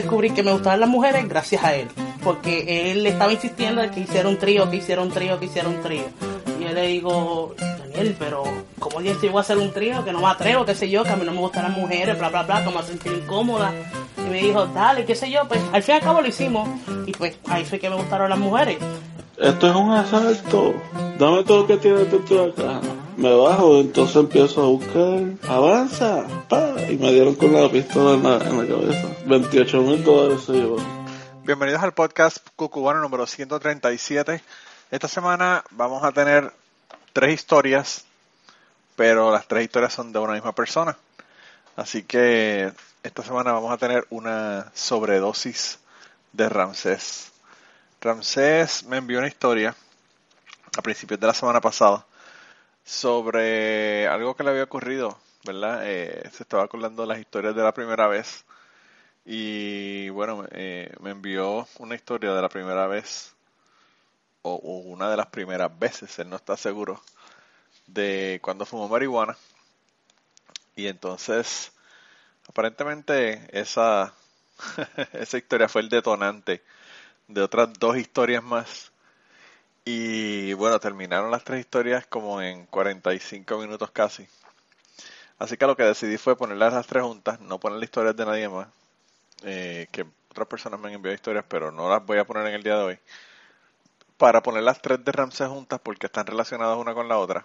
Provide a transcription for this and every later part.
descubrí que me gustaban las mujeres gracias a él, porque él estaba insistiendo de que hiciera un trío, que hiciera un trío, que hiciera un trío. Y yo le digo, Daniel, pero ¿cómo yo voy a hacer un trío? Que no me atrevo, qué sé yo, que a mí no me gustan las mujeres, bla, bla, bla, que a sentir incómoda. Y me dijo, dale, qué sé yo, pues al fin y al cabo lo hicimos. Y pues ahí fue que me gustaron las mujeres. Esto es un asalto. Dame todo lo que tienes de acá. Me bajo, entonces empiezo a buscar. Avanza, pa. Y me dieron con la pistola en la, en la cabeza. 28 mil dólares se llevó. Bienvenidos al podcast Cucubano número 137. Esta semana vamos a tener tres historias, pero las tres historias son de una misma persona. Así que esta semana vamos a tener una sobredosis de Ramsés. Ramsés me envió una historia a principios de la semana pasada sobre algo que le había ocurrido, ¿verdad? Eh, se estaba acordando las historias de la primera vez y bueno, eh, me envió una historia de la primera vez o, una de las primeras veces, él no está seguro, de cuando fumó marihuana. Y entonces, aparentemente esa, esa historia fue el detonante de otras dos historias más. Y bueno, terminaron las tres historias como en 45 minutos casi. Así que lo que decidí fue ponerlas las tres juntas, no poner historias de nadie más. Eh, que otras personas me han enviado historias, pero no las voy a poner en el día de hoy para poner las tres de Ramsey juntas porque están relacionadas una con la otra.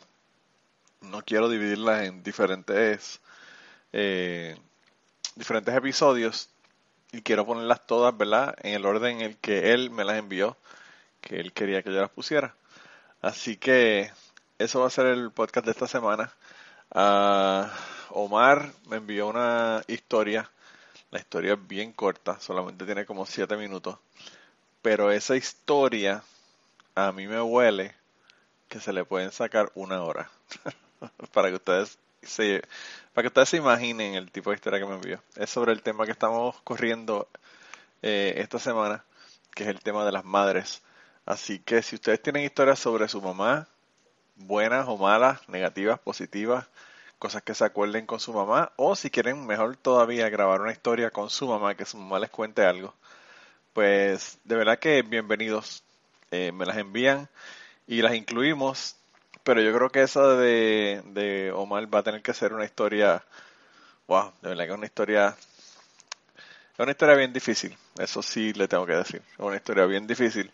No quiero dividirlas en diferentes, eh, diferentes episodios y quiero ponerlas todas, ¿verdad? En el orden en el que él me las envió, que él quería que yo las pusiera. Así que eso va a ser el podcast de esta semana. Uh, Omar me envió una historia. La historia es bien corta, solamente tiene como 7 minutos. Pero esa historia a mí me huele que se le pueden sacar una hora para que ustedes se para que ustedes se imaginen el tipo de historia que me envió. Es sobre el tema que estamos corriendo eh, esta semana, que es el tema de las madres. Así que si ustedes tienen historias sobre su mamá, buenas o malas, negativas, positivas, cosas que se acuerden con su mamá, o si quieren mejor todavía grabar una historia con su mamá, que su mamá les cuente algo, pues de verdad que bienvenidos. Eh, me las envían y las incluimos. Pero yo creo que esa de, de Omar va a tener que ser una historia, wow, de verdad que es una historia, es una historia bien difícil. Eso sí le tengo que decir. Es una historia bien difícil.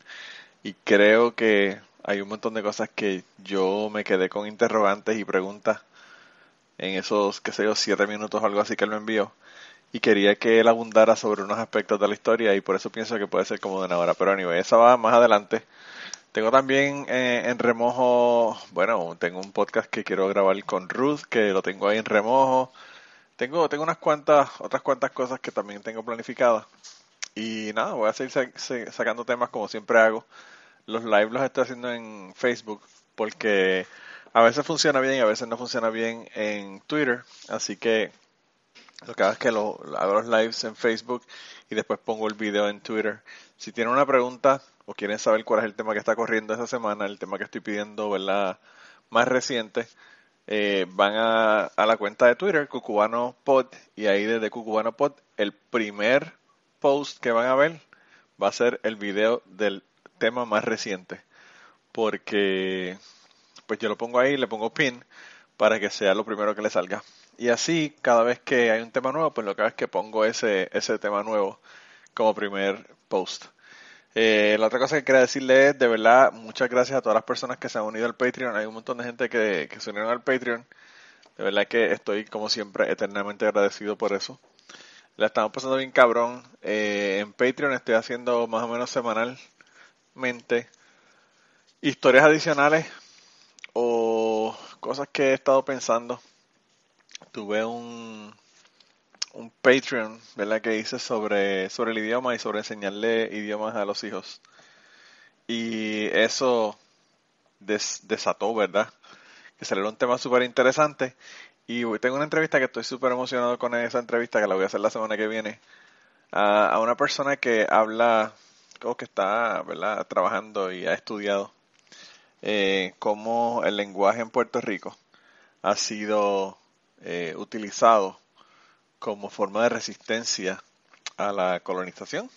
Y creo que hay un montón de cosas que yo me quedé con interrogantes y preguntas en esos, qué sé yo, siete minutos o algo así que él me envió. Y quería que él abundara sobre unos aspectos de la historia y por eso pienso que puede ser como de una hora. Pero anyway, esa va más adelante. Tengo también eh, en remojo, bueno, tengo un podcast que quiero grabar con Ruth, que lo tengo ahí en remojo. Tengo, tengo unas cuantas, otras cuantas cosas que también tengo planificadas. Y nada, voy a seguir sacando temas como siempre hago. Los live los estoy haciendo en Facebook porque a veces funciona bien y a veces no funciona bien en Twitter. Así que lo que hago es que lo, hago los lives en Facebook y después pongo el video en Twitter. Si tienen una pregunta o quieren saber cuál es el tema que está corriendo esta semana, el tema que estoy pidiendo, ¿verdad? Más reciente, eh, van a, a, la cuenta de Twitter, Cucubano Pod, y ahí desde Cucubano Pod, el primer post que van a ver va a ser el video del tema más reciente. Porque, pues yo lo pongo ahí, le pongo pin para que sea lo primero que le salga. Y así, cada vez que hay un tema nuevo, pues lo que hago es que pongo ese, ese tema nuevo como primer post. Eh, la otra cosa que quería decirle es, de verdad, muchas gracias a todas las personas que se han unido al Patreon. Hay un montón de gente que, que se unieron al Patreon. De verdad que estoy, como siempre, eternamente agradecido por eso. La estamos pasando bien cabrón. Eh, en Patreon estoy haciendo más o menos semanalmente historias adicionales o cosas que he estado pensando. Tuve un, un Patreon, ¿verdad? Que hice sobre, sobre el idioma y sobre enseñarle idiomas a los hijos. Y eso desató, ¿verdad? Que salió un tema súper interesante. Y tengo una entrevista que estoy súper emocionado con esa entrevista, que la voy a hacer la semana que viene, a, una persona que habla, como que está, ¿verdad? Trabajando y ha estudiado eh, cómo el lenguaje en Puerto Rico ha sido eh, utilizado como forma de resistencia a la colonización.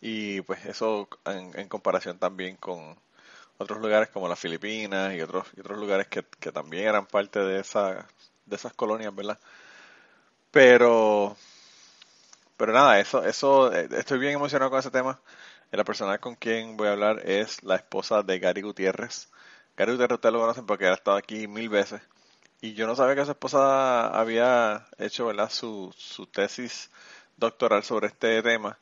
Y pues eso en comparación también con otros lugares como las Filipinas y otros, otros lugares que, que también eran parte de, esa, de esas colonias, ¿verdad? Pero, pero nada, eso, eso, eh, estoy bien emocionado con ese tema. La persona con quien voy a hablar es la esposa de Gary Gutiérrez. Gary Gutiérrez ustedes lo conocen porque ha estado aquí mil veces. Y yo no sabía que su esposa había hecho ¿verdad? Su, su tesis doctoral sobre este tema.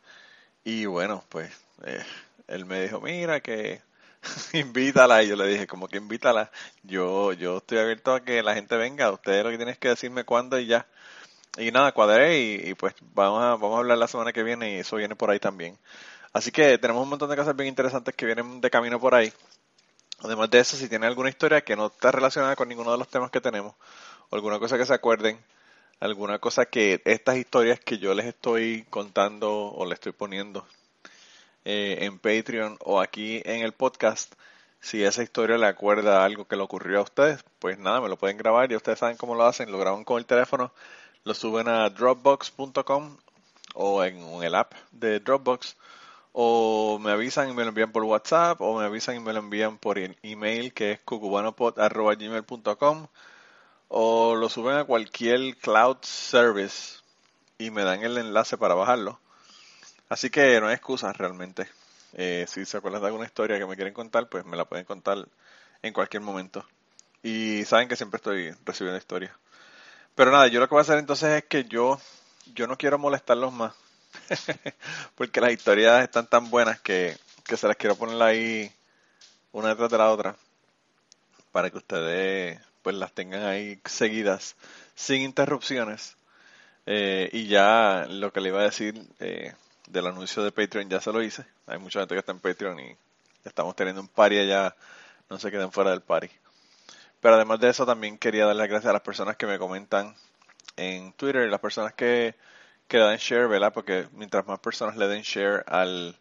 Y bueno, pues eh, él me dijo, mira que invítala. Y yo le dije, como que invítala. Yo, yo estoy abierto a que la gente venga. Ustedes lo que tienes que decirme cuándo y ya. Y nada, cuadré y, pues vamos a, vamos a hablar la semana que viene y eso viene por ahí también. Así que tenemos un montón de cosas bien interesantes que vienen de camino por ahí. Además de eso, si tienen alguna historia que no está relacionada con ninguno de los temas que tenemos, o alguna cosa que se acuerden, alguna cosa que estas historias que yo les estoy contando o les estoy poniendo eh, en Patreon o aquí en el podcast, si esa historia le acuerda algo que le ocurrió a ustedes, pues nada, me lo pueden grabar y ustedes saben cómo lo hacen, lo graban con el teléfono, lo suben a dropbox.com o en el app de Dropbox o me avisan y me lo envían por WhatsApp o me avisan y me lo envían por email que es cucubanopod.gmail.com o lo suben a cualquier cloud service y me dan el enlace para bajarlo. Así que no hay excusas realmente. Eh, si se acuerdan de alguna historia que me quieren contar, pues me la pueden contar en cualquier momento. Y saben que siempre estoy recibiendo historias. Pero nada, yo lo que voy a hacer entonces es que yo, yo no quiero molestarlos más. Porque las historias están tan buenas que, que se las quiero poner ahí una detrás de la otra. Para que ustedes pues las tengan ahí seguidas sin interrupciones. Eh, y ya lo que le iba a decir eh, del anuncio de Patreon ya se lo hice. Hay mucha gente que está en Patreon y estamos teniendo un party allá, no se queden fuera del party. Pero además de eso también quería dar las gracias a las personas que me comentan en Twitter y las personas que, que le dan share, ¿verdad? Porque mientras más personas le den share al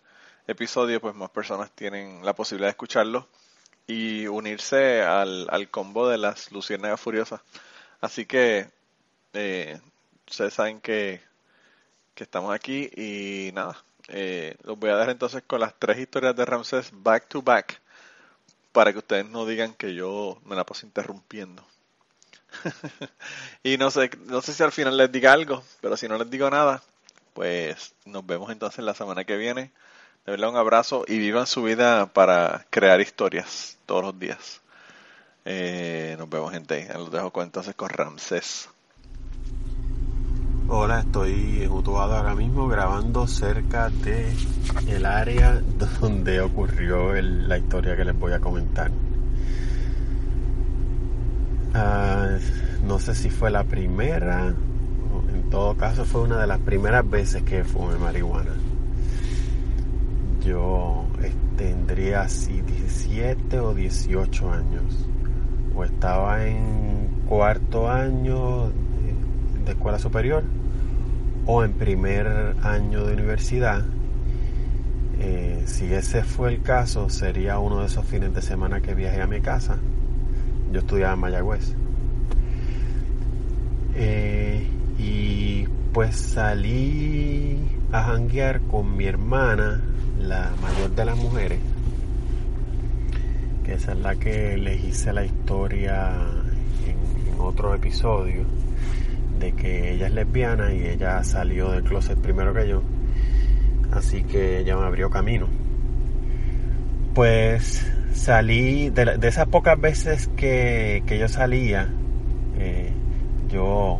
episodio, pues más personas tienen la posibilidad de escucharlo y unirse al, al combo de las Luciérnagas Furiosas. Así que eh, ustedes saben que, que estamos aquí y nada, eh, los voy a dar entonces con las tres historias de Ramsés back to back para que ustedes no digan que yo me la paso interrumpiendo. y no sé, no sé si al final les diga algo, pero si no les digo nada, pues nos vemos entonces la semana que viene. De verdad un abrazo y vivan su vida para crear historias todos los días. Eh, nos vemos gente. Los dejo con, entonces con Ramsés. Hola, estoy en Utuado ahora mismo grabando cerca de el área donde ocurrió la historia que les voy a comentar. Ah, no sé si fue la primera, en todo caso fue una de las primeras veces que fumé marihuana yo tendría así 17 o 18 años. O estaba en cuarto año de, escuela superior o en primer año de universidad. Eh, si ese fue el caso, sería uno de esos fines de semana que viajé a mi casa. Yo estudiaba en Mayagüez. Eh, y pues salí a janguear con mi hermana la mayor de las mujeres, que esa es la que les hice la historia en, otro episodio, de que ella es lesbiana y ella salió del closet primero que yo, así que ella me abrió camino. Pues salí, de, esas pocas veces que, yo salía, eh, yo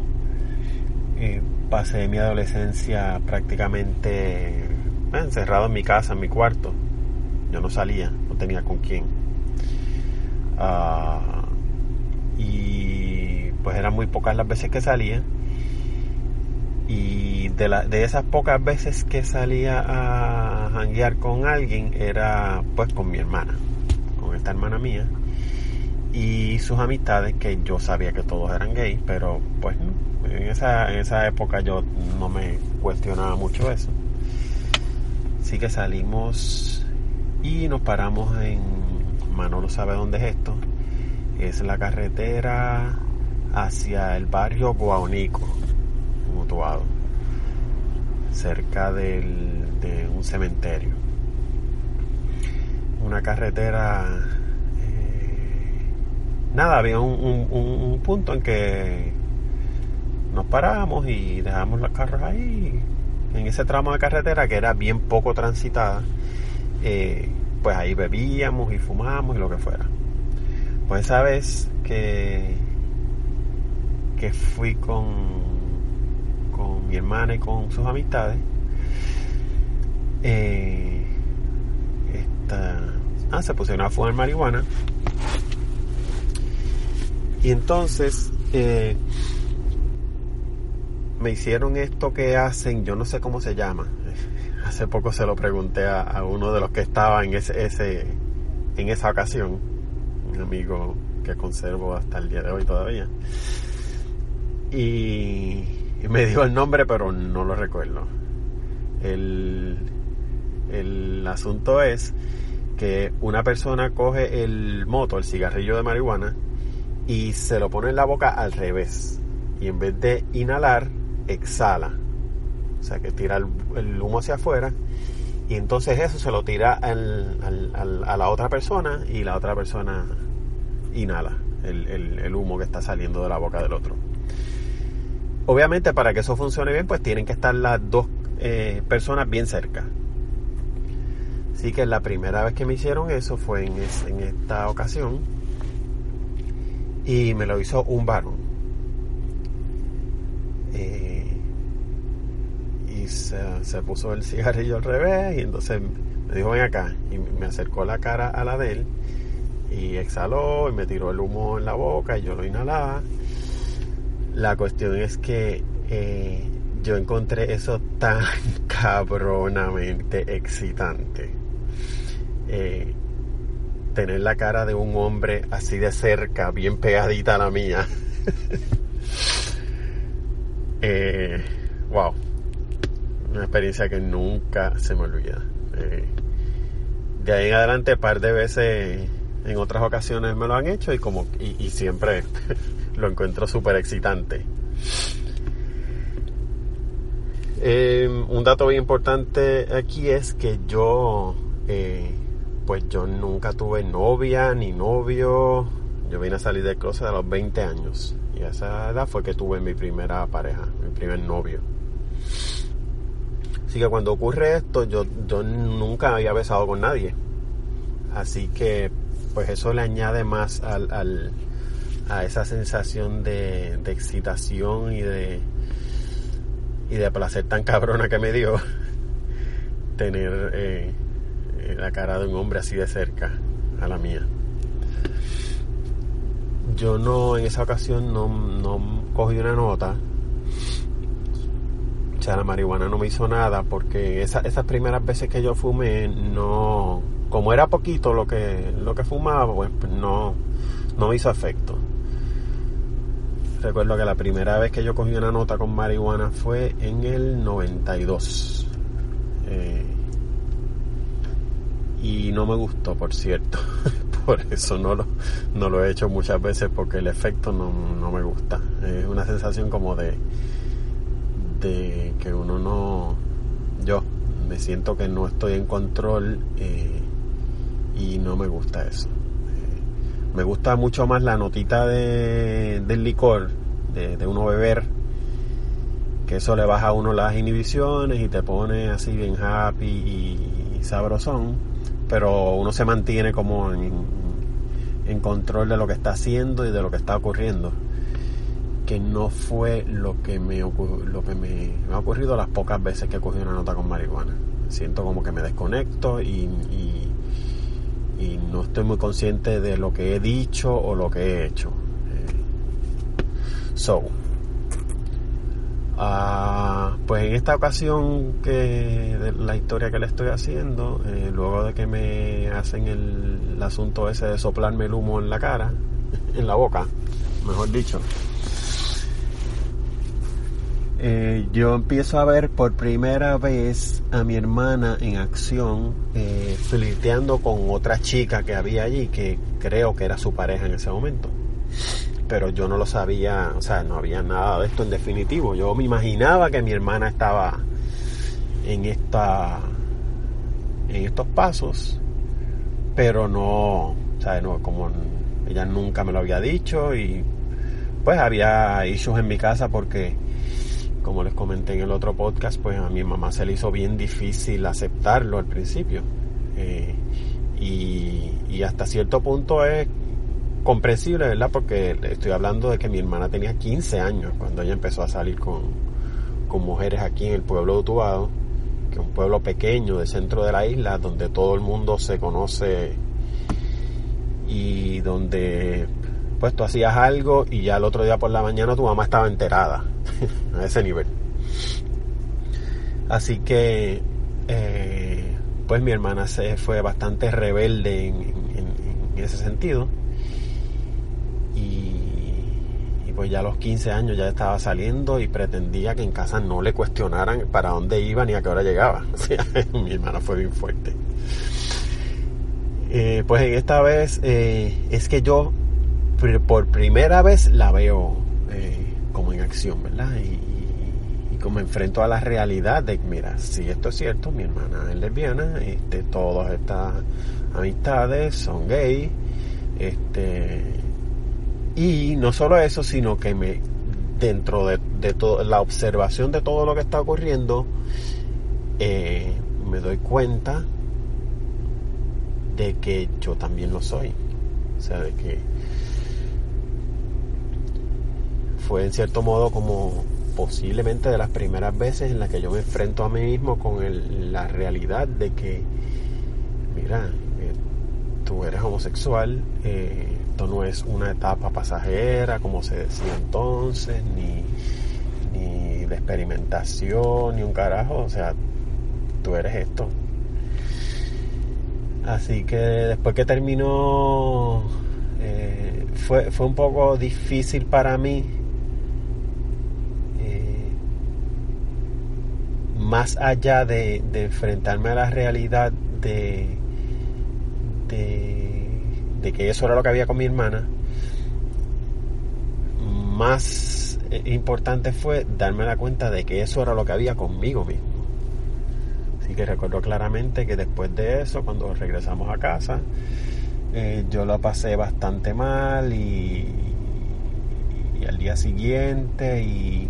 eh, pasé mi adolescencia prácticamente encerrado en mi casa, en mi cuarto. Yo no salía, no tenía con quién. Ah, y pues eran muy pocas las veces que salía. Y de, la, de esas pocas veces que salía a janguear con alguien era pues con mi hermana, con esta hermana mía. Y sus amistades, que yo sabía que todos eran gays, pero pues en esa, en esa época yo no me cuestionaba mucho eso. Así que salimos y nos paramos en Manolo sabe dónde es esto. Es la carretera hacia el barrio Guaunico, mutuado. cerca del, de un cementerio. Una carretera... eh, nada, había un- un punto en que nos paramos y dejamos los carros ahí. En ese tramo de carretera que era bien poco transitada, eh, pues ahí bebíamos y fumábamos y lo que fuera. Pues esa vez que, que fui con, con mi hermana y con sus amistades, eh, ah, se pusieron a fumar marihuana. Y entonces eh, me hicieron esto que hacen, yo no sé cómo se llama. Hace poco se lo pregunté a, a uno de los que estaba en ese en esa ocasión, un amigo que conservo hasta el día de hoy todavía. Y, me dio el nombre, pero no lo recuerdo. El, el asunto es que una persona coge el moto, el cigarrillo de marihuana, y se lo pone en la boca al revés. Y en vez de inhalar, exhala. O sea, que tira el, el humo hacia afuera. Y entonces eso se lo tira al- al- al- a la otra persona y la otra persona inhala el, el- el humo que está saliendo de la boca del otro. Obviamente para que eso funcione bien, pues tienen que estar las dos eh, personas bien cerca. Así que la primera vez que me hicieron eso fue en, es- en esta ocasión y me lo hizo un varón. Eh, y se, se puso el cigarrillo al revés y entonces me dijo ven acá y me acercó la cara a la de él y exhaló y me tiró el humo en la boca y yo lo inhalaba. La cuestión es que eh, yo encontré eso tan cabronamente excitante. Eh, tener la cara de un hombre así de cerca, bien pegadita a la mía. Eh, wow. Una experiencia que nunca se me olvida. Eh, de ahí en adelante, par de veces, en otras ocasiones me lo han hecho y como y, y siempre lo encuentro súper excitante. Eh, un dato bien importante aquí es que yo, eh, pues yo nunca tuve novia ni novio. Yo vine a salir de closet a los 20 años. Y a esa edad fue que tuve mi primera pareja, mi primer novio. Así que cuando ocurre esto, yo, yo nunca había besado con nadie. Así que, pues eso le añade más al, al- a esa sensación de, de excitación y de, y de placer tan cabrona que me dio tener eh, eh, la cara de un hombre así de cerca a la mía. Yo no, en esa ocasión no, no cogí una nota. O sea, la marihuana no me hizo nada porque esa- esas primeras veces que yo fumé, no, como era poquito lo que, lo que fumaba, pues, pues no, no me hizo efecto. Recuerdo que la primera vez que yo cogí una nota con marihuana fue en el 92. Eh, y no me gustó, por cierto. por eso no lo, no lo he hecho muchas veces porque el efecto no, no me gusta. Es una sensación como de, de que uno no... Yo me siento que no estoy en control eh, y no me gusta eso. Me gusta mucho más la notita de, del licor, de, de uno beber, que eso le baja a uno las inhibiciones y te pone así bien happy y, y sabrosón, pero uno se mantiene como en, en control de lo que está haciendo y de lo que está ocurriendo que no fue lo que me lo que me, me ha ocurrido las pocas veces que cogí una nota con marihuana. Siento como que me desconecto y, y no estoy muy consciente de lo que he dicho o lo que he hecho. Eh, so ah, pues en esta ocasión que de la historia que le estoy haciendo eh, luego de que me hacen el asunto ese de soplarme el humo en la cara en la boca mejor dicho eh, yo empiezo a ver por primera vez a mi hermana en acción, eh, flirteando con otra chica que había allí, que creo que era su pareja en ese momento. Pero yo no lo sabía, o sea, no había nada de esto en definitivo. Yo me imaginaba que mi hermana estaba en esta en estos pasos, pero no, ¿sabes? No, como ella nunca me lo había dicho y pues había issues en mi casa porque como les comenté en el otro podcast, pues a mi mamá se le hizo bien difícil aceptarlo al principio. Eh, y, y, hasta cierto punto es comprensible, ¿verdad? Porque estoy hablando de que mi hermana tenía 15 años cuando ella empezó a salir con, con mujeres aquí en el pueblo de Utubado, que es un pueblo pequeño del centro de la isla, donde todo el mundo se conoce y donde pues tú hacías algo y ya el otro día por la mañana tu mamá estaba enterada a ese nivel. Así que eh, pues mi hermana se fue bastante rebelde en, ese sentido y, pues ya a los 15 años ya estaba saliendo y pretendía que en casa no le cuestionaran para dónde iba ni a qué hora llegaba. Mi hermana fue bien fuerte. Eh, pues en esta vez eh, es que yo por primera vez la veo eh, Y, y, como enfrento a la realidad de, mira, si esto es cierto, mi hermana es lesbiana, este, todas estas amistades son gay, este, y no solo eso, sino que me, dentro de, de todo, la observación de todo lo que está ocurriendo, eh, me doy cuenta de que yo también lo soy. O sea, de que fue en cierto modo como posiblemente de las primeras veces en las que yo me enfrento a mí mismo con el, la realidad de que, mira, eh, tú eres homosexual, eh, esto no es una etapa pasajera como se decía entonces, ni, ni de experimentación, ni un carajo, o sea, tú eres esto. Así que después que terminó, eh, fue, fue un poco difícil para mí más allá de, enfrentarme a la realidad de, que eso era lo que había con mi hermana, más importante fue darme la cuenta de que eso era lo que había conmigo mismo. Así que recuerdo claramente que después de eso, cuando regresamos a casa, eh, yo lo pasé bastante mal y, y al día siguiente y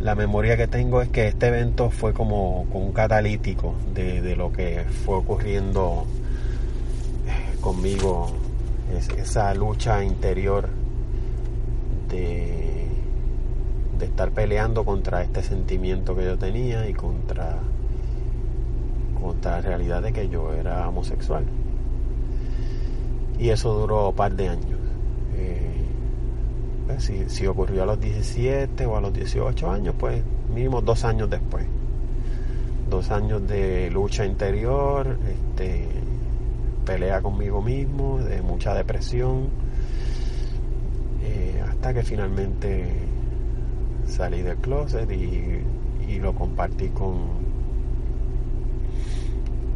la memoria que tengo es que este evento fue como, como un catalítico de, lo que fue ocurriendo conmigo, es, esa lucha interior de, de estar peleando contra este sentimiento que yo tenía y contra, contra la realidad de que yo era homosexual. Y eso duró un par de años. Eh, si, ocurrió a los 17 o a los 18 años, pues mínimo dos años después. Dos años de lucha interior, este, pelea conmigo mismo, de mucha depresión, eh, hasta que finalmente salí del closet y, y lo compartí con,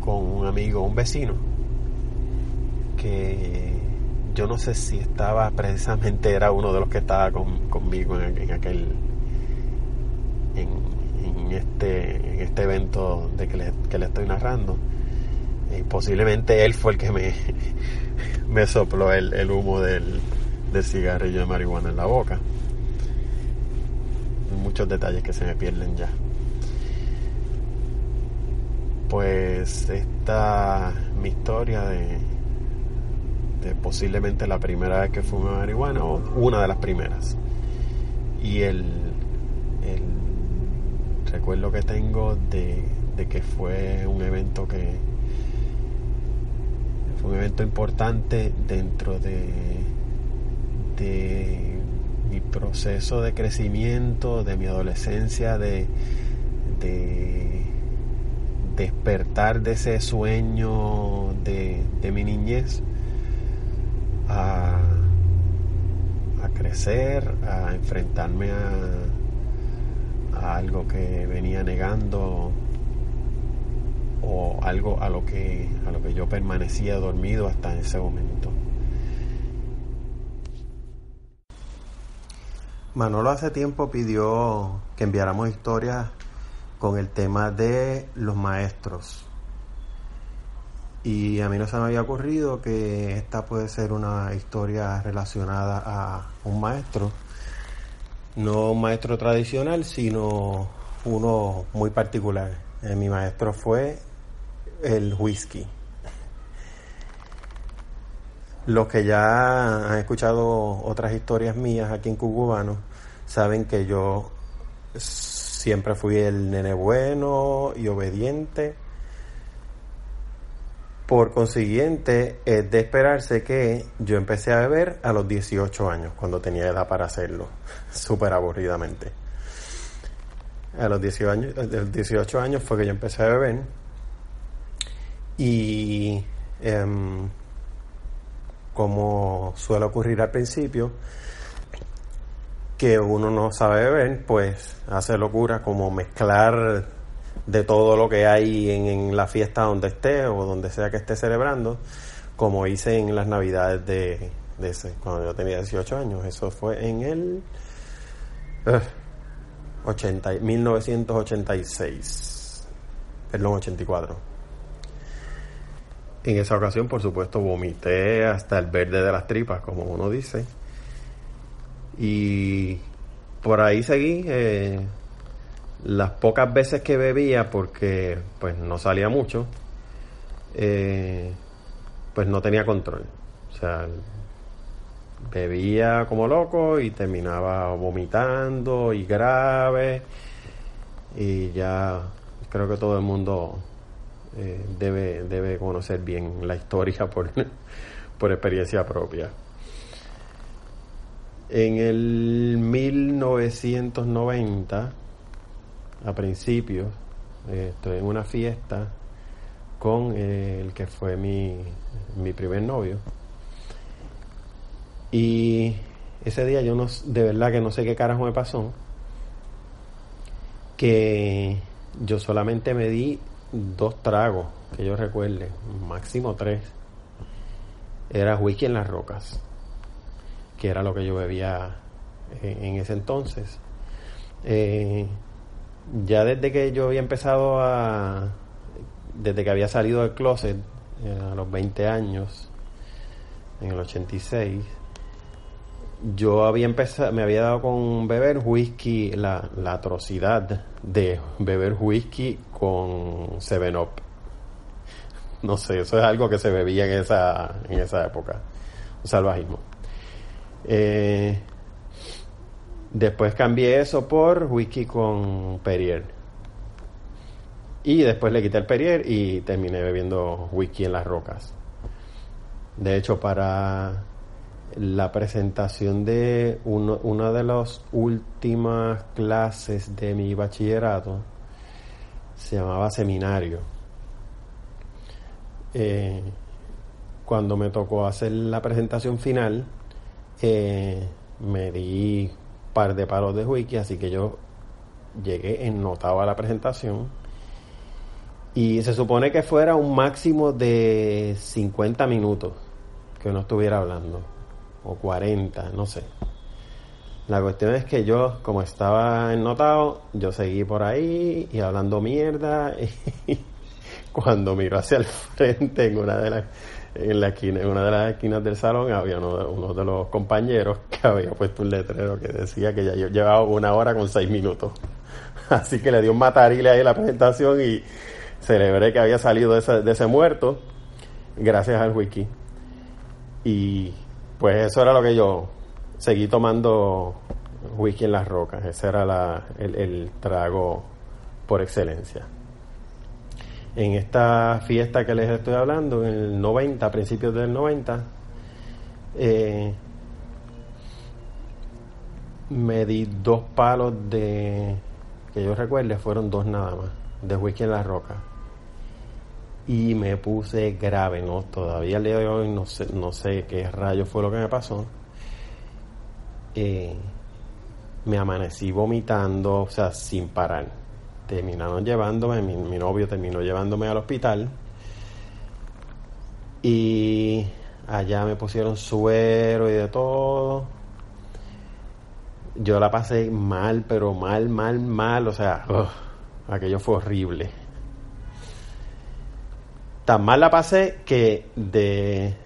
con un amigo, un vecino, que yo no sé si estaba precisamente era uno de los que estaba con, conmigo en, en, aquel en, este en este evento de que le, que le estoy narrando. Y posiblemente él fue el que me me sopló el, el humo del, del cigarrillo de marihuana en la boca. Muchos detalles que se me pierden ya. Pues esta mi historia de de posiblemente la primera vez que fumé marihuana o una de las primeras. Y el, el recuerdo que tengo de, de, que fue un evento que fue un evento importante dentro de, de mi proceso de crecimiento, de mi adolescencia, de, de despertar de ese sueño de, de mi niñez a, a crecer, a enfrentarme a, a algo que venía negando o algo a lo que a lo que yo permanecía dormido hasta ese momento. Manolo hace tiempo pidió que enviáramos historias con el tema de los maestros. Y a mí no se me había ocurrido que esta puede ser una historia relacionada a un maestro. No un maestro tradicional, sino uno muy particular. Eh, mi maestro fue el whisky. Los que ya han escuchado otras historias mías aquí en Cucubano saben que yo siempre fui el nene bueno y obediente. Por consiguiente, es de esperarse que yo empecé a beber a los 18 años, cuando tenía edad para hacerlo, súper aburridamente. A los 18 años, los 18 años fue que yo empecé a beber y em, como suele ocurrir al principio, que uno no sabe beber, pues hace locura como mezclar de todo lo que hay en, la fiesta donde esté o donde sea que esté celebrando, como hice en las navidades de, ese, cuando yo tenía 18 años. Eso fue en el 80, 1986, perdón, 84. En esa ocasión, por supuesto, vomité hasta el verde de las tripas, como uno dice. Y por ahí seguí. Eh, las pocas veces que bebía, porque pues no salía mucho, eh, pues no tenía control. O sea, bebía como loco y terminaba vomitando y grave. Y ya creo que todo el mundo eh, debe, debe conocer bien la historia por, por experiencia propia. En el 1990 a principios, eh, estoy en una fiesta con eh, el que fue mi, mi primer novio. Y ese día yo no, de verdad que no sé qué carajo me pasó, que yo solamente me di dos tragos, que yo recuerde, máximo tres. Era whisky en las rocas, que era lo que yo bebía en, en ese entonces. Eh, ya desde que yo había empezado a. Desde que había salido del closet eh, a los 20 años, en el 86, yo había empezado, me había dado con beber whisky, la, la atrocidad de beber whisky con Seven Up. No sé, eso es algo que se bebía en esa, en esa época. Un salvajismo. Eh, Después cambié eso por whisky con Perrier. Y después le quité el Perrier y terminé bebiendo whisky en las rocas. De hecho, para la presentación de una de las últimas clases de mi bachillerato, se llamaba seminario. Eh, cuando me tocó hacer la presentación final, eh, me di par de palos de wiki, así que yo llegué ennotado a la presentación y se supone que fuera un máximo de 50 minutos que uno estuviera hablando, o 40, no sé. La cuestión es que yo, como estaba ennotado, yo seguí por ahí y hablando mierda. Y cuando miro hacia el frente en una de las en la esquina, en una de las esquinas del salón había uno de, los compañeros que había puesto un letrero que decía que ya yo llevaba una hora con seis minutos. Así que le dio un matarile ahí a la presentación y celebré que había salido de ese, de ese muerto gracias al wiki. Y pues eso era lo que yo seguí tomando whisky en las rocas. Ese era la, el, el trago por excelencia en esta fiesta que les estoy hablando, en el 90, a principios del 90, eh, me di dos palos de, que yo recuerde, fueron dos nada más, de whisky en la roca. Y me puse grave, ¿no? Todavía el día de hoy no sé, no sé qué rayo fue lo que me pasó. Eh, me amanecí vomitando, o sea, sin parar terminaron llevándome, mi, novio terminó llevándome al hospital y allá me pusieron suero y de todo. Yo la pasé mal, pero mal, mal, mal, o sea, aquello fue horrible. Tan mal la pasé que de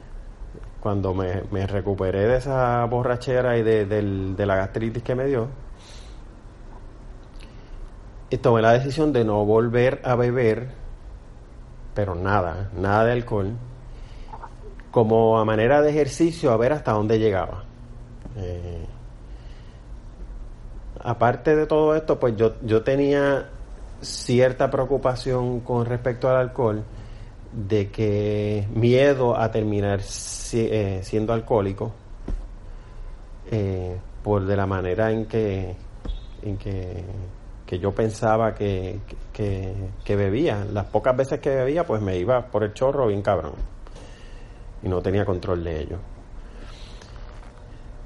cuando me, recuperé de esa borrachera y de, la gastritis que me dio, tomé la decisión de no volver a beber, pero nada, nada de alcohol, como a manera de ejercicio a ver hasta dónde llegaba. Eh, aparte de todo esto, pues yo, yo tenía cierta preocupación con respecto al alcohol, de que miedo a terminar eh, siendo alcohólico eh, por de la manera en que en que, yo pensaba que, que, bebía. Las pocas veces que bebía pues me iba por el chorro bien cabrón. Y no tenía control de ello.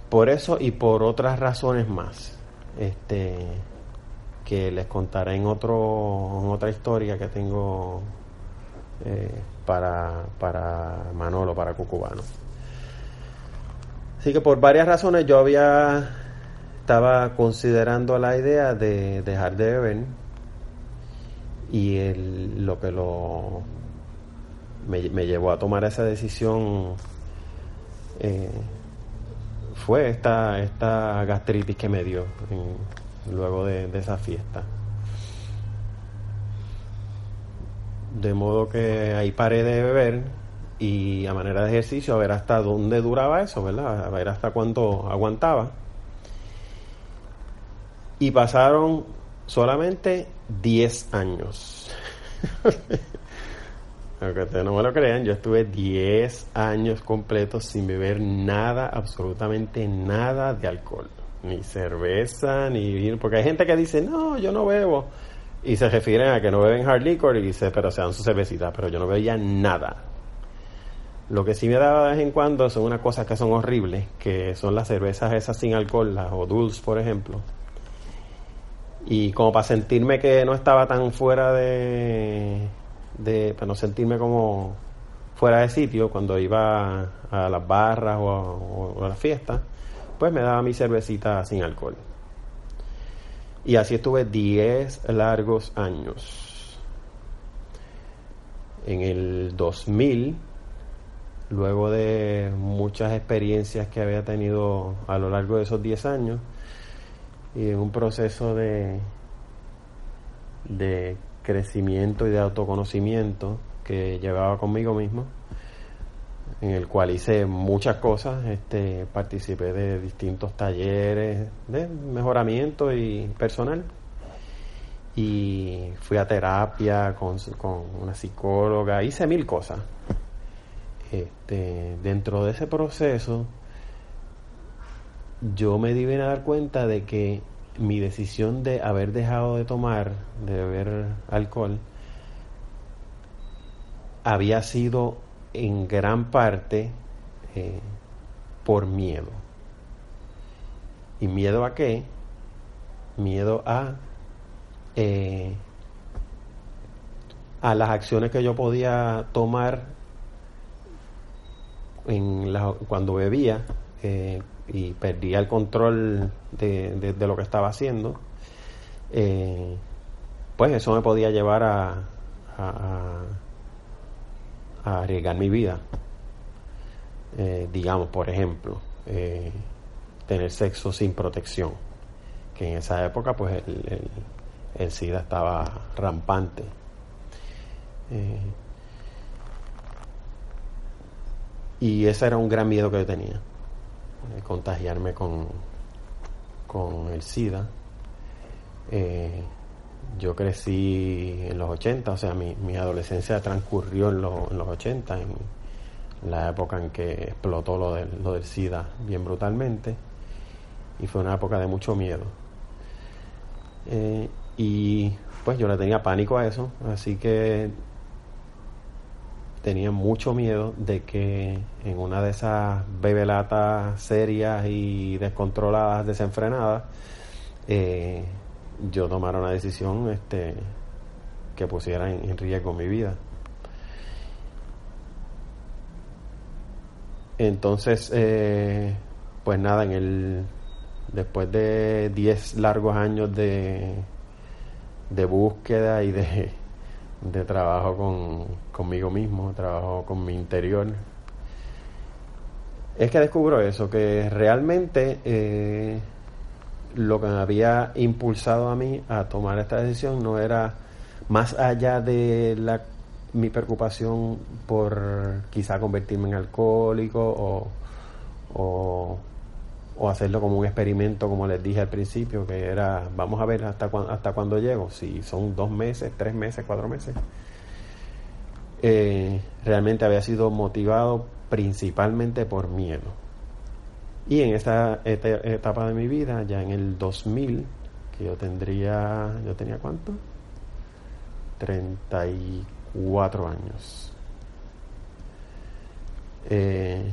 Por eso y por otras razones más este que les contaré en otro en otra historia que tengo eh, para, para Manolo, para Cucubano. Así que por varias razones yo había estaba considerando la idea de dejar de beber y lo que lo me, llevó a tomar esa decisión eh, fue esta, esta gastritis que me dio luego de esa fiesta. De modo que ahí paré de beber y a manera de ejercicio a ver hasta dónde duraba eso, ¿verdad? A ver hasta cuánto aguantaba. Y pasaron solamente 10 años. Aunque ustedes no me lo crean, yo estuve 10 años completos sin beber nada, absolutamente nada de alcohol. Ni cerveza, ni vino. Porque hay gente que dice, no, yo no bebo y se refieren a que no beben hard liquor y dice, pero se dan su cervecita, pero yo no bebía nada. Lo que sí me daba de vez en cuando son unas cosas que son horribles, que son las cervezas esas sin alcohol, las Oduls, por ejemplo. Y como para sentirme que no estaba tan fuera de, de para no sentirme como fuera de sitio cuando iba a las barras o a, a las fiestas, pues me daba mi cervecita sin alcohol. Y así estuve 10 largos años. En el 2000, luego de muchas experiencias que había tenido a lo largo de esos 10 años, y en un proceso de, de crecimiento y de autoconocimiento que llevaba conmigo mismo, en el cual hice muchas cosas, este, participé de distintos talleres de mejoramiento y personal y fui a terapia con, una psicóloga, hice mil cosas. Este, dentro de ese proceso yo me di bien a dar cuenta de que mi decisión de haber dejado de tomar, de beber alcohol, había sido en gran parte eh, por miedo. ¿Y miedo a qué? Miedo a, eh, a las acciones que yo podía tomar en cuando bebía eh, y perdía el control de, lo que estaba haciendo, pues eso me podía llevar a a arriesgar mi vida. Eh, digamos, por ejemplo, eh, tener sexo sin protección, que en esa época pues el, el, SIDA estaba rampante. Eh, y ese era un gran miedo que yo tenía, contagiarme con, con el SIDA. Yo crecí en los 80, o sea, mi, mi adolescencia transcurrió en, en, los 80, en la época en que explotó lo del, lo del SIDA bien brutalmente, y fue una época de mucho miedo. Eh, y pues yo le tenía pánico a eso, así que tenía mucho miedo de que en una de esas bebelatas serias y descontroladas, desenfrenadas, eh, yo tomara una decisión este, que pusiera en, riesgo mi vida. Entonces, eh, pues nada, en el después de 10 largos años de, de búsqueda y de, de trabajo con, conmigo mismo, trabajo con mi interior. Es que descubro eso, que realmente eh, lo que me había impulsado a mí a tomar esta decisión no era más allá de la, mi preocupación por quizá convertirme en alcohólico o, o, hacerlo como un experimento, como les dije al principio, que era, vamos a ver hasta, hasta cuándo llego, si son dos meses, tres meses, cuatro meses. Eh, realmente había sido motivado principalmente por miedo. Y en esta etapa de mi vida, ya en el 2000, que yo tendría, yo tenía cuánto? 34 años. Eh,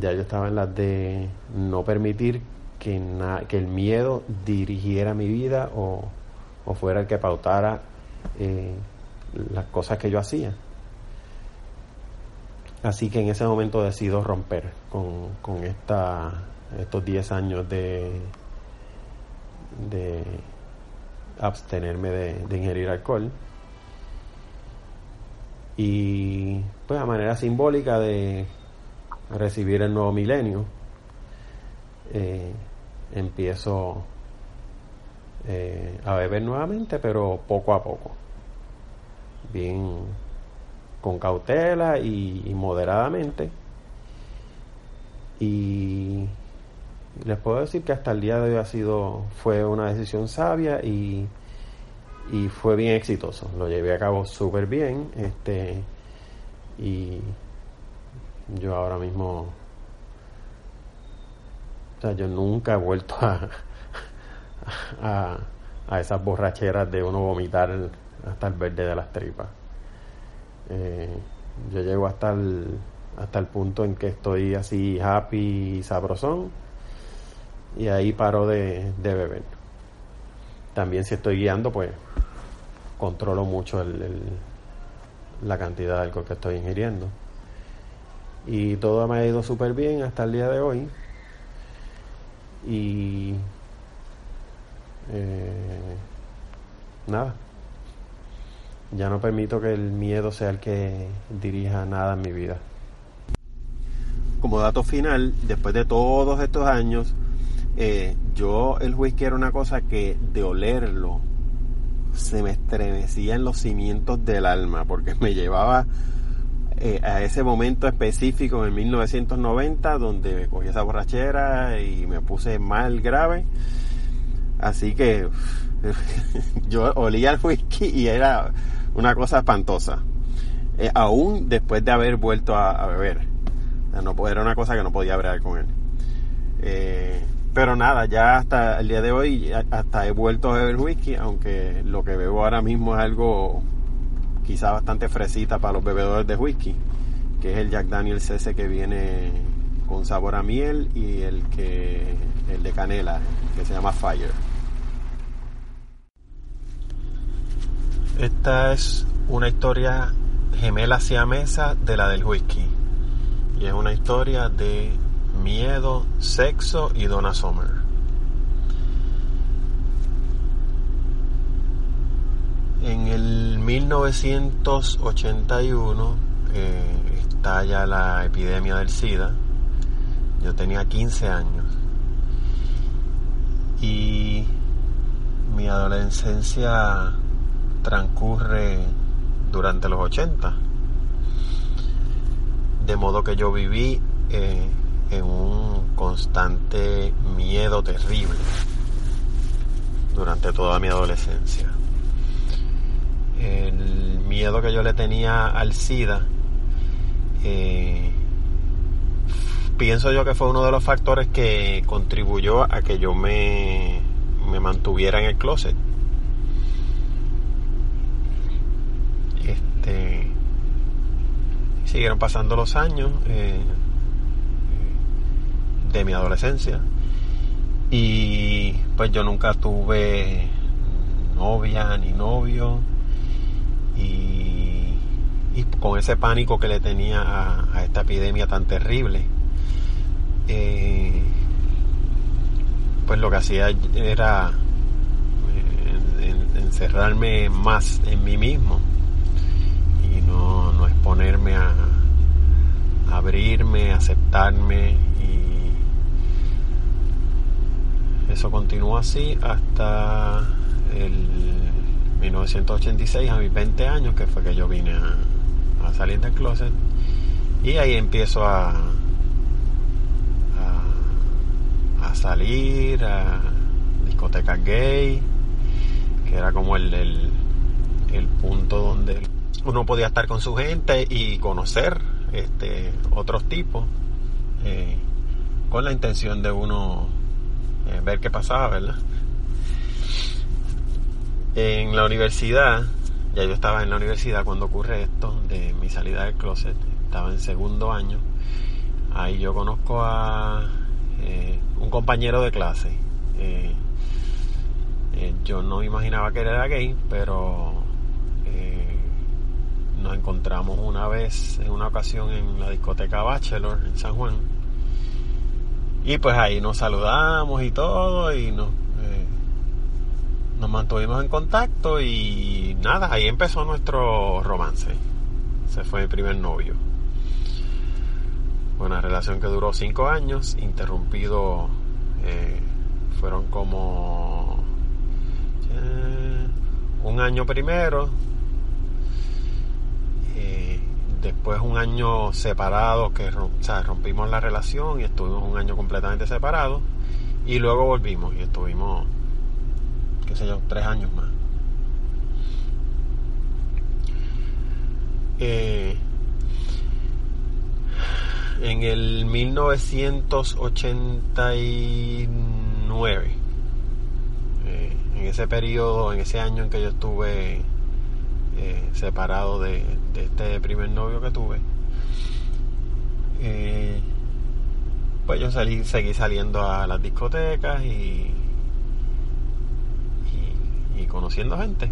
ya yo estaba en las de no permitir que, que el miedo dirigiera mi vida o, fuera el que pautara eh, las cosas que yo hacía. Así que en ese momento decido romper con, esta, estos 10 años de, de abstenerme de, de, ingerir alcohol. Y pues a manera simbólica de recibir el nuevo milenio, eh, empiezo eh, a beber nuevamente, pero poco a poco. Bien con cautela y, moderadamente. Y les puedo decir que hasta el día de hoy ha sido, fue una decisión sabia y, y fue bien exitoso. Lo llevé a cabo súper bien. Este, y yo ahora mismo, o sea, yo nunca he vuelto a, a, esas borracheras de uno vomitar hasta el verde de las tripas. Eh, yo llego hasta el, hasta el punto en que estoy así happy y sabrosón y ahí paro de, beber. También si estoy guiando, pues controlo mucho el, la cantidad de alcohol que estoy ingiriendo. Y todo me ha ido súper bien hasta el día de hoy. Y eh, nada, ya no permito que el miedo sea el que dirija nada en mi vida. Como dato final, después de todos estos años, eh, yo el whisky era una cosa que de olerlo se me estremecía en los cimientos del alma, porque me llevaba eh, a ese momento específico en 1990, donde me cogí esa borrachera y me puse mal grave. Así que yo olía el whisky y era una cosa espantosa. Eh, aún después de haber vuelto a, beber. no, era una cosa que no podía hablar con él. Eh, pero nada, ya hasta el día de hoy, hasta he vuelto a beber whisky, aunque lo que bebo ahora mismo es algo quizá bastante fresita para los bebedores de whisky, que es el Jack Daniels ese que viene con sabor a miel y el que el de canela, que se llama Fire. Esta es una historia gemela mesa de la del whisky. Y es una historia de miedo, sexo y Donna Summer. En el 1981 eh, estalla la epidemia del SIDA. Yo tenía 15 años. Y mi adolescencia transcurre durante los 80. De modo que yo viví eh, en un constante miedo terrible durante toda mi adolescencia. El miedo que yo le tenía al SIDA, eh, pienso yo que fue uno de los factores que contribuyó a que yo me, me mantuviera en el closet. Este, siguieron pasando los años eh, de mi adolescencia y pues yo nunca tuve novia ni novio y, con ese pánico que le tenía a, esta epidemia tan terrible eh, pues lo que hacía era encerrarme más en mí mismo y no, no exponerme a, a abrirme, aceptarme y eso continuó así hasta el 1986 a mis 20 años que fue que yo vine a, salir del closet y ahí empiezo a, a, salir a discotecas gay que era como el, el, el punto donde uno podía estar con su gente y conocer este, otros tipos eh, con la intención de uno eh, ver qué pasaba, ¿verdad? En la universidad, ya yo estaba en la universidad cuando ocurre esto de mi salida del closet, estaba en segundo año, ahí yo conozco a eh, un compañero de clase. Eh, eh, yo no imaginaba que era gay, pero nos encontramos una vez, en una ocasión, en la discoteca Bachelor en San Juan. Y pues ahí nos saludamos y todo, y nos, nos mantuvimos en contacto y nada, ahí empezó nuestro romance. Ese fue mi primer novio. Una relación que duró cinco años, interrumpido, eh, fueron como eh, un año primero, eh, después un año separado, que rompimos la relación y estuvimos un año completamente separados, y luego volvimos y estuvimos, qué yo, tres años más. Eh, en el 1989 eh, en ese periodo, en ese año en que yo estuve eh, separado de, de este primer novio que tuve, eh, pues yo salí, seguí saliendo a las discotecas y, y, conociendo gente.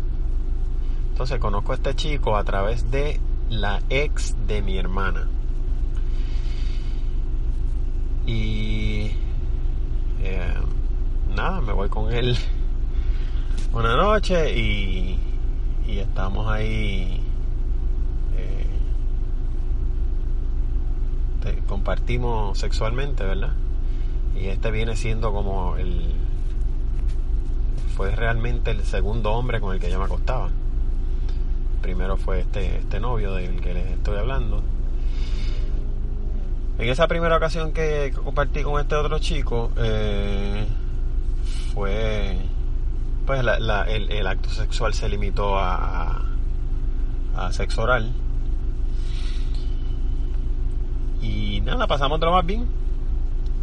Entonces conozco a este chico a través de la ex de mi hermana. Y eh, nada, me voy con él una noche y, y estamos ahí. eh, compartimos sexualmente, ¿verdad? Y este viene siendo como el. Fue realmente el segundo hombre con el que yo me acostaba. Primero fue este, este novio del que les estoy hablando. En esa primera ocasión que, compartí con este otro chico, eh, fue. Pues la- la- el, el acto sexual se limitó a, a, sexo oral. Y nada, pasamos lo más bien.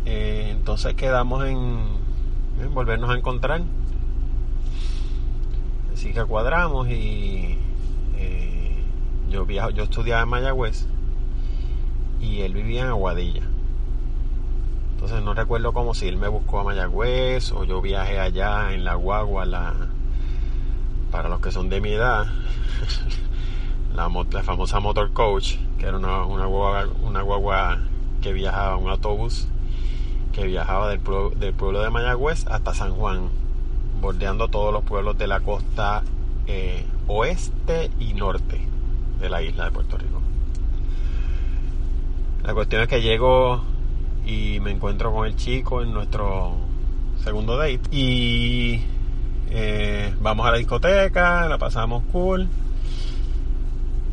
Eh, entonces quedamos en volvernos a encontrar. Así que cuadramos y eh, yo viajo, yo estudiaba en Mayagüez y él vivía en Aguadilla. Entonces no recuerdo como si él me buscó a Mayagüez o yo viajé allá en la guagua, la, para los que son de mi edad, la, mo- la famosa Motor Coach, que era una, guagua, que viajaba, un autobús que viajaba del, del pueblo de Mayagüez hasta San Juan, bordeando todos los pueblos de la costa eh, oeste y norte de la isla de Puerto Rico. La cuestión es que llego y me encuentro con el chico en nuestro segundo date y eh, vamos a la discoteca, la pasamos cool.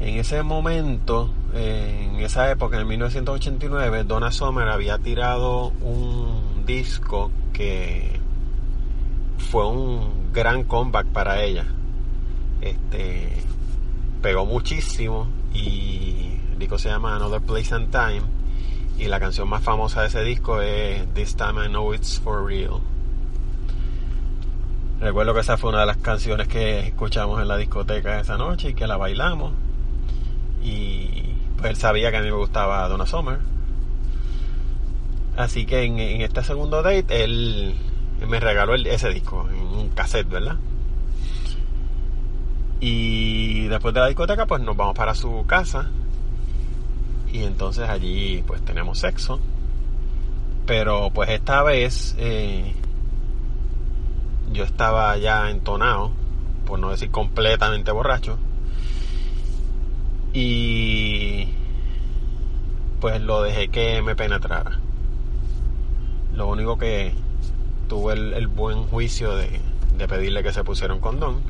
En ese momento, en esa época, en 1989, Donna Summer había tirado un disco que fue un gran comeback para ella. Este pegó muchísimo y el disco se llama Another Place and Time y la canción más famosa de ese disco es This Time I Know It's For Real. Recuerdo que esa fue una de las canciones que escuchamos en la discoteca esa noche y que la bailamos. Y pues él sabía que a mí me gustaba Donna Summer. Así que en, en este segundo date él, me regaló el- ese disco en un cassette, ¿verdad? Y después de la discoteca pues nos vamos para su casa y entonces allí pues tenemos sexo. Pero pues esta vez eh, yo estaba ya entonado por no decir completamente borracho. Y pues lo dejé que me penetrara. Lo único que tuve el, buen juicio de, pedirle que se pusiera un condón.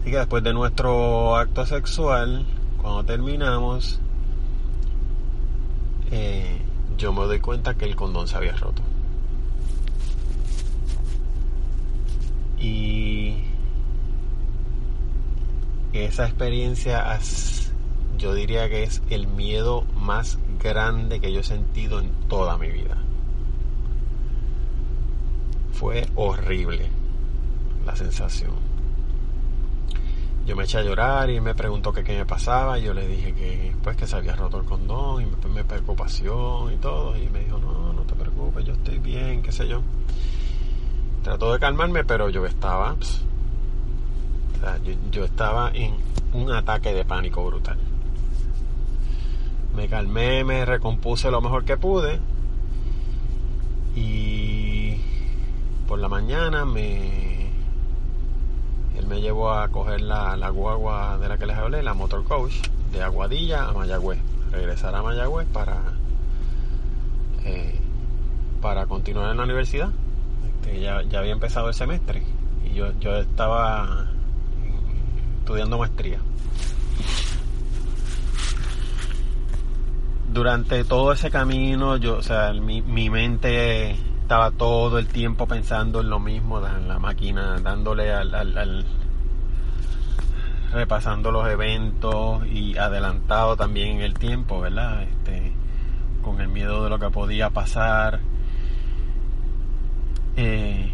Así que después de nuestro acto sexual, cuando terminamos, eh, yo me doy cuenta que el condón se había roto. Y esa experiencia, yo diría que es el miedo más grande que yo he sentido en toda mi vida. Fue horrible la sensación. Yo me eché a llorar y me preguntó qué me pasaba. Y yo le dije que pues que se había roto el condón y me, me preocupación y todo. Y me dijo, no, no te preocupes, yo estoy bien, qué sé yo. Trató de calmarme, pero yo estaba yo, estaba en un ataque de pánico brutal. Me calmé, me recompuse lo mejor que pude. Y por la mañana me. Él me llevó a coger la, guagua de la que les hablé, la Motor Coach, de Aguadilla a Mayagüez. Regresar a Mayagüez para. Eh, para continuar en la universidad. Este, ya, ya había empezado el semestre. Y yo, yo estaba estudiando maestría. Durante todo ese camino, yo, o sea, mi, mente estaba todo el tiempo pensando en lo mismo, en la máquina, dándole al, repasando los eventos y adelantado también el tiempo, ¿verdad? Este, con el miedo de lo que podía pasar. Eh,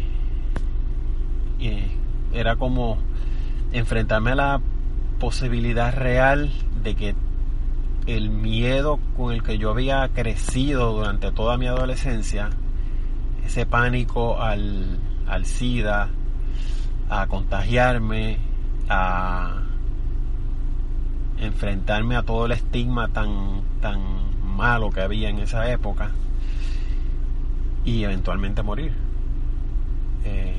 era como enfrentarme a la posibilidad real de que el miedo con el que yo había crecido durante toda mi adolescencia, ese pánico al, al SIDA, a contagiarme, a enfrentarme a todo el estigma tan, tan malo que había en esa época y eventualmente morir. Eh,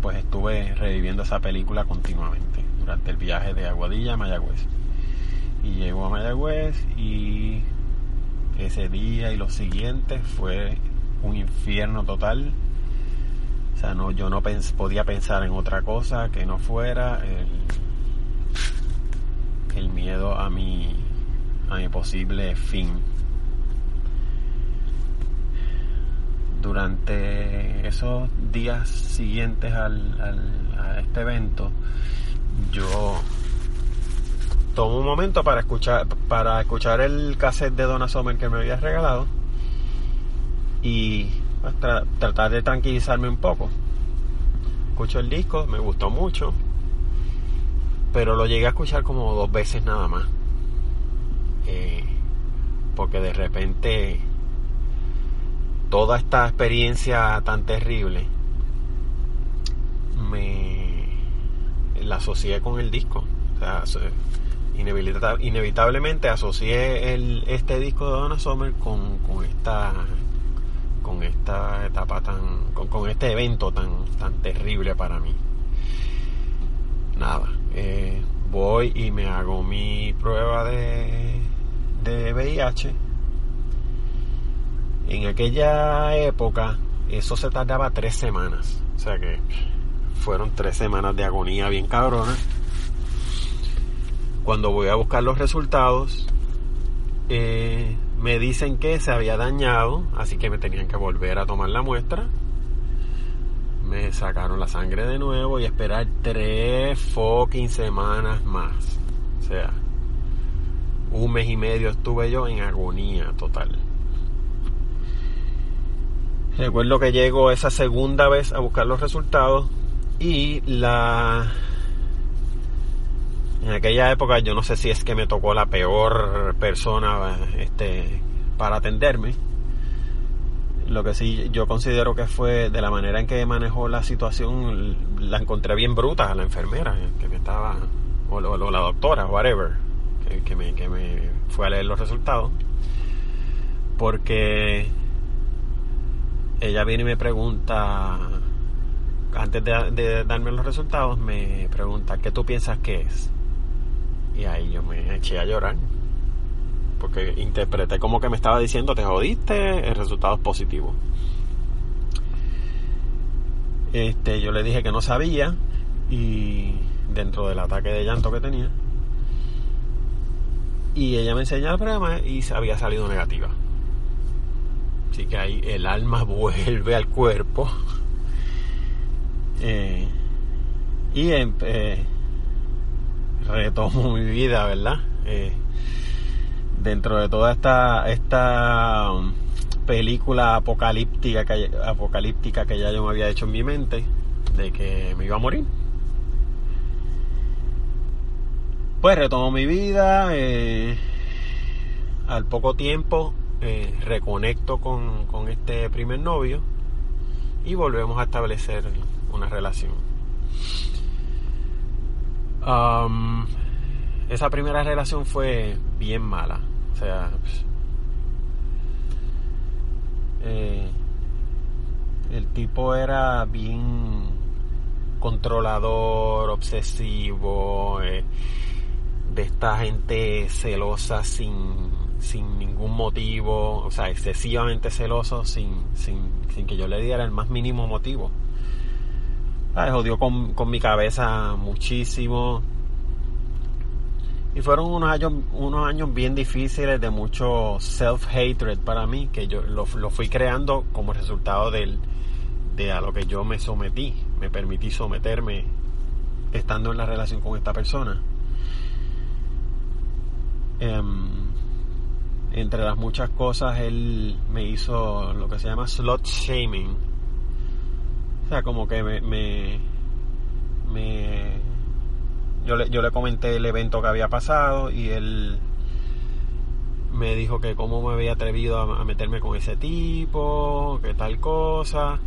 pues estuve reviviendo esa película continuamente durante el viaje de Aguadilla a Mayagüez. Y llego a Mayagüez y ese día y los siguientes fue un infierno total. O sea, no, yo no podía pensar en otra cosa que no fuera el, miedo a mi, a mi posible fin. durante esos días siguientes al, este evento, yo tomo un momento para escuchar, para escuchar el cassette de Donna Summer que me había regalado y pues, tratar de tranquilizarme un poco. Escucho el disco, me gustó mucho, pero lo llegué a escuchar como dos veces nada más. Eh, porque de repente toda esta experiencia tan terrible me la asocié con el disco. O sea, inevitablemente asocié el, este disco de Donna Summer con, con esta con esta etapa tan con, este evento tan tan terrible para mí nada eh, voy y me hago mi prueba de de VIH en aquella época eso se tardaba tres semanas. O sea que fueron tres semanas de agonía bien cabrona. Cuando voy a buscar los resultados, eh, me dicen que se había dañado, así que me tenían que volver a tomar la muestra. Me sacaron la sangre de nuevo y esperar tres fucking semanas más. O sea, un mes y medio estuve yo en agonía total. Recuerdo que llego esa segunda vez a buscar los resultados y la... En aquella época yo no sé si es que me tocó la peor persona este, para atenderme. Lo que sí yo considero que fue de la manera en que manejó la situación, la encontré bien bruta a la enfermera que me estaba, o, la doctora, whatever, que, me, que me fue a leer los resultados. Porque ella viene y me pregunta, antes de, de darme los resultados, me pregunta, ¿qué tú piensas que es? Y ahí yo me eché a llorar. Porque interpreté como que me estaba diciendo, te jodiste, el resultado es positivo. Este, yo le dije que no sabía y dentro del ataque de llanto que tenía. Y ella me enseñó el prueba y había salido negativa. Así que ahí el alma vuelve al cuerpo. Eh, y eh, retomo mi vida, ¿verdad? Eh, dentro de toda esta, esta um, película apocalíptica que, apocalíptica que ya yo me había hecho en mi mente, de que me iba a morir. Pues retomo mi vida, eh, al poco tiempo eh, reconecto con, con este primer novio y volvemos a establecer una relación. Um, esa primera relación fue bien mala. O sea, eh, el tipo era bien controlador, obsesivo, eh, de esta gente celosa sin, sin ningún motivo, o sea, excesivamente celoso sin, sin, sin que yo le diera el más mínimo motivo. Jodió con, con mi cabeza muchísimo. Y fueron unos años, unos años bien difíciles de mucho self-hatred para mí, que yo lo, fui creando como resultado del, de a lo que yo me sometí, me permití someterme estando en la relación con esta persona. Em, entre las muchas cosas, él me hizo lo que se llama slot shaming o sea, como que me, me, yo, le, yo le comenté el evento que había pasado y él me dijo que cómo me había atrevido a, meterme con ese tipo, que tal cosa,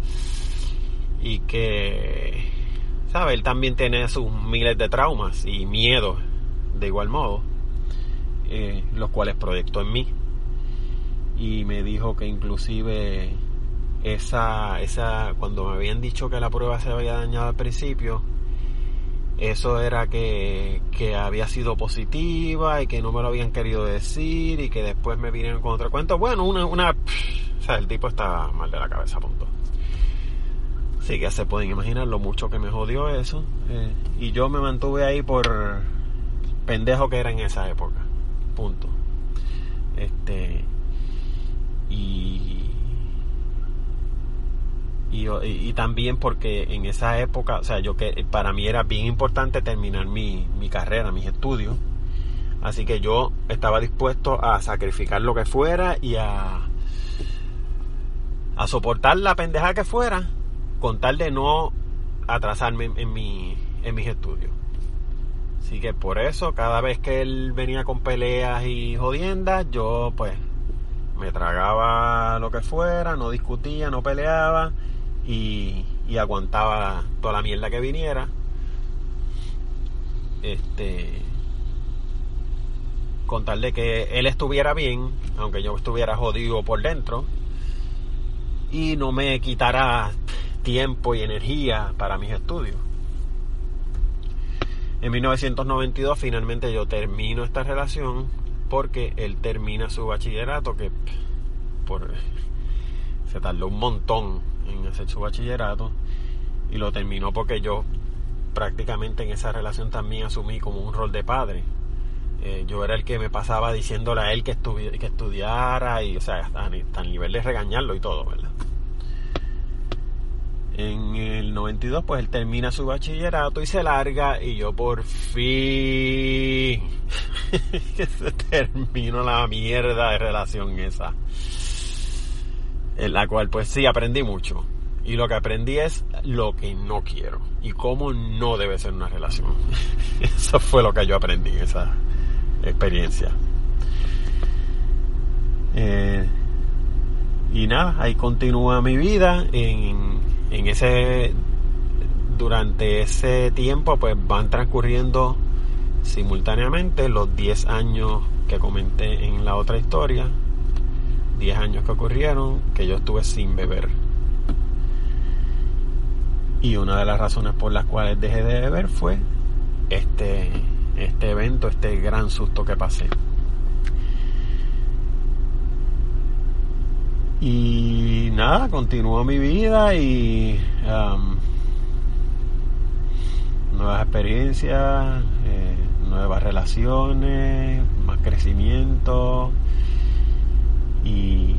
y que, ¿sabe? Él también tiene sus miles de traumas y miedos de igual modo, eh, los cuales proyectó en mí. Y me dijo que inclusive esa, esa, cuando me habían dicho que la prueba se había dañado al principio, eso era que, que, había sido positiva y que no me lo habían querido decir y que después me vinieron con otra cuenta. Bueno, una, una, o sea, el tipo está mal de la cabeza, punto. Así que se pueden imaginar lo mucho que me jodió eso. Eh, y yo me mantuve ahí por pendejo que era en esa época, punto. Este, y y, también porque en esa época, o sea, yo que para mí era bien importante terminar mi, mi carrera, mis estudios. Así que yo estaba dispuesto a sacrificar lo que fuera y a, a soportar la pendeja que fuera con tal de no atrasarme en, mi, en mis estudios. Así que por eso, cada vez que él venía con peleas y jodiendas, yo pues me tragaba lo que fuera, no discutía, no peleaba y, aguantaba toda la mierda que viniera. Este. Con tal de que él estuviera bien, aunque yo estuviera jodido por dentro, y no me quitara tiempo y energía para mis estudios. En 1992 finalmente yo termino esta relación porque él termina su bachillerato que por, se tardó un montón en hacer su bachillerato y lo terminó porque yo prácticamente en esa relación también asumí como un rol de padre. Eh, yo era el que me pasaba diciéndole a él que, que estudiara y, o sea, hasta, hasta el nivel de regañarlo y todo, ¿verdad? En el 92 pues él termina su bachillerato y se larga y yo por fin se terminó la mierda de relación esa en la cual pues sí aprendí mucho. Y lo que aprendí es lo que no quiero y cómo no debe ser una relación. Eso fue lo que yo aprendí, esa experiencia. Eh, y nada, ahí continúa mi vida. En, en ese, durante ese tiempo, pues van transcurriendo simultáneamente los 10 años que comenté en la otra historia 10 años que ocurrieron que yo estuve sin beber. Y una de las razones por las cuales dejé de beber fue este, este evento, este gran susto que pasé. Y nada, continuó mi vida y um, nuevas experiencias, eh, nuevas relaciones, más crecimiento y,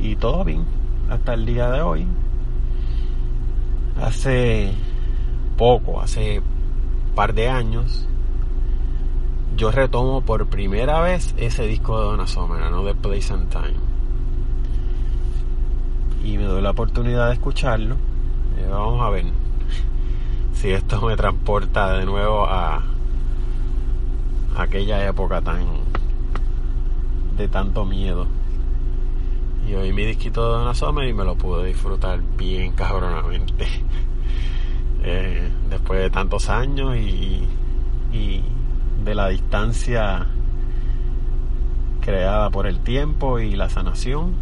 y todo bien hasta el día de hoy. Hace poco, hace par de años, yo retomo por primera vez ese disco de Donna Summer, No The Place and Time. Y me doy la oportunidad de escucharlo. Eh, vamos a ver si esto me transporta de nuevo a aquella época tan de tanto miedo. Y oí mi disquito de Donna Summer y me lo pude disfrutar bien cabronamente. Eh, después de tantos años y, y de la distancia creada por el tiempo y la sanación,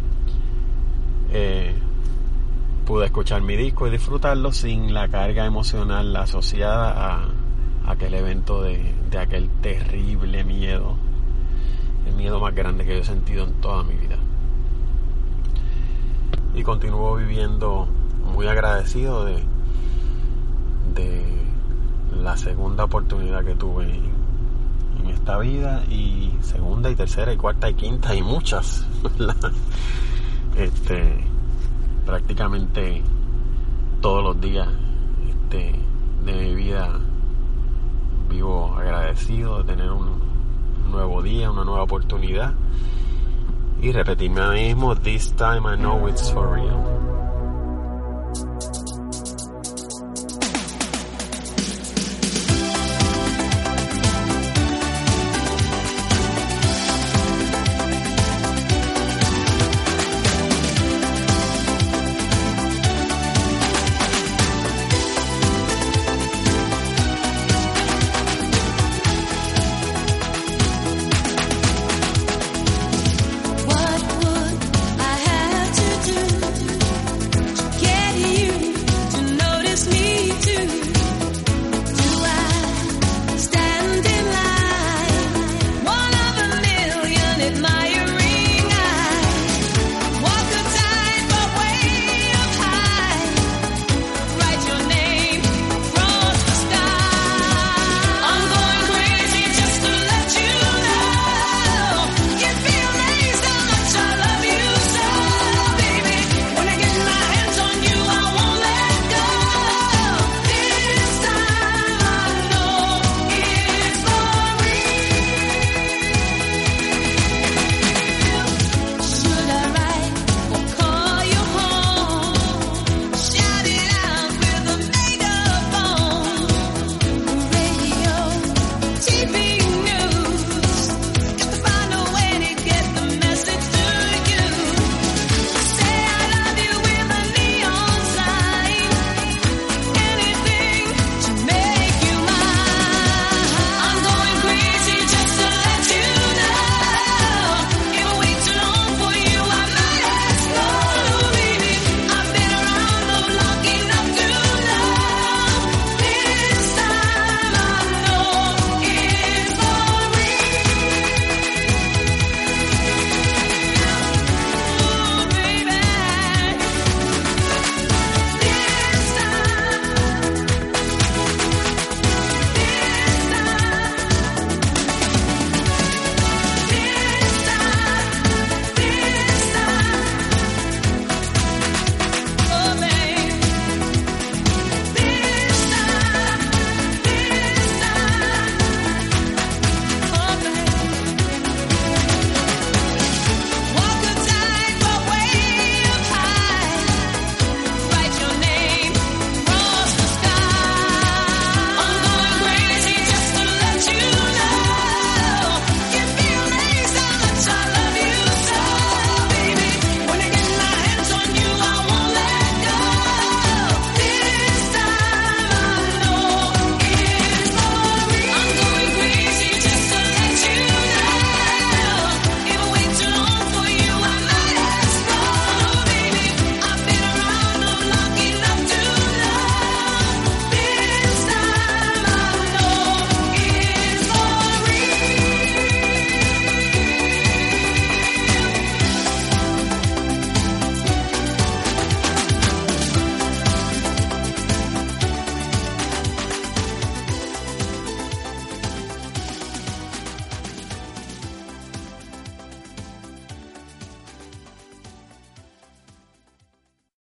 eh, pude escuchar mi disco y disfrutarlo sin la carga emocional asociada a, aquel evento de, aquel terrible miedo, el miedo más grande que yo he sentido en toda mi vida. Y continúo viviendo muy agradecido de, de la segunda oportunidad que tuve en esta vida y segunda y tercera y cuarta y quinta y muchas este prácticamente todos los días este, de mi vida vivo agradecido de tener un nuevo día una nueva oportunidad. Y repetirme a mí mismo this time I know it's for real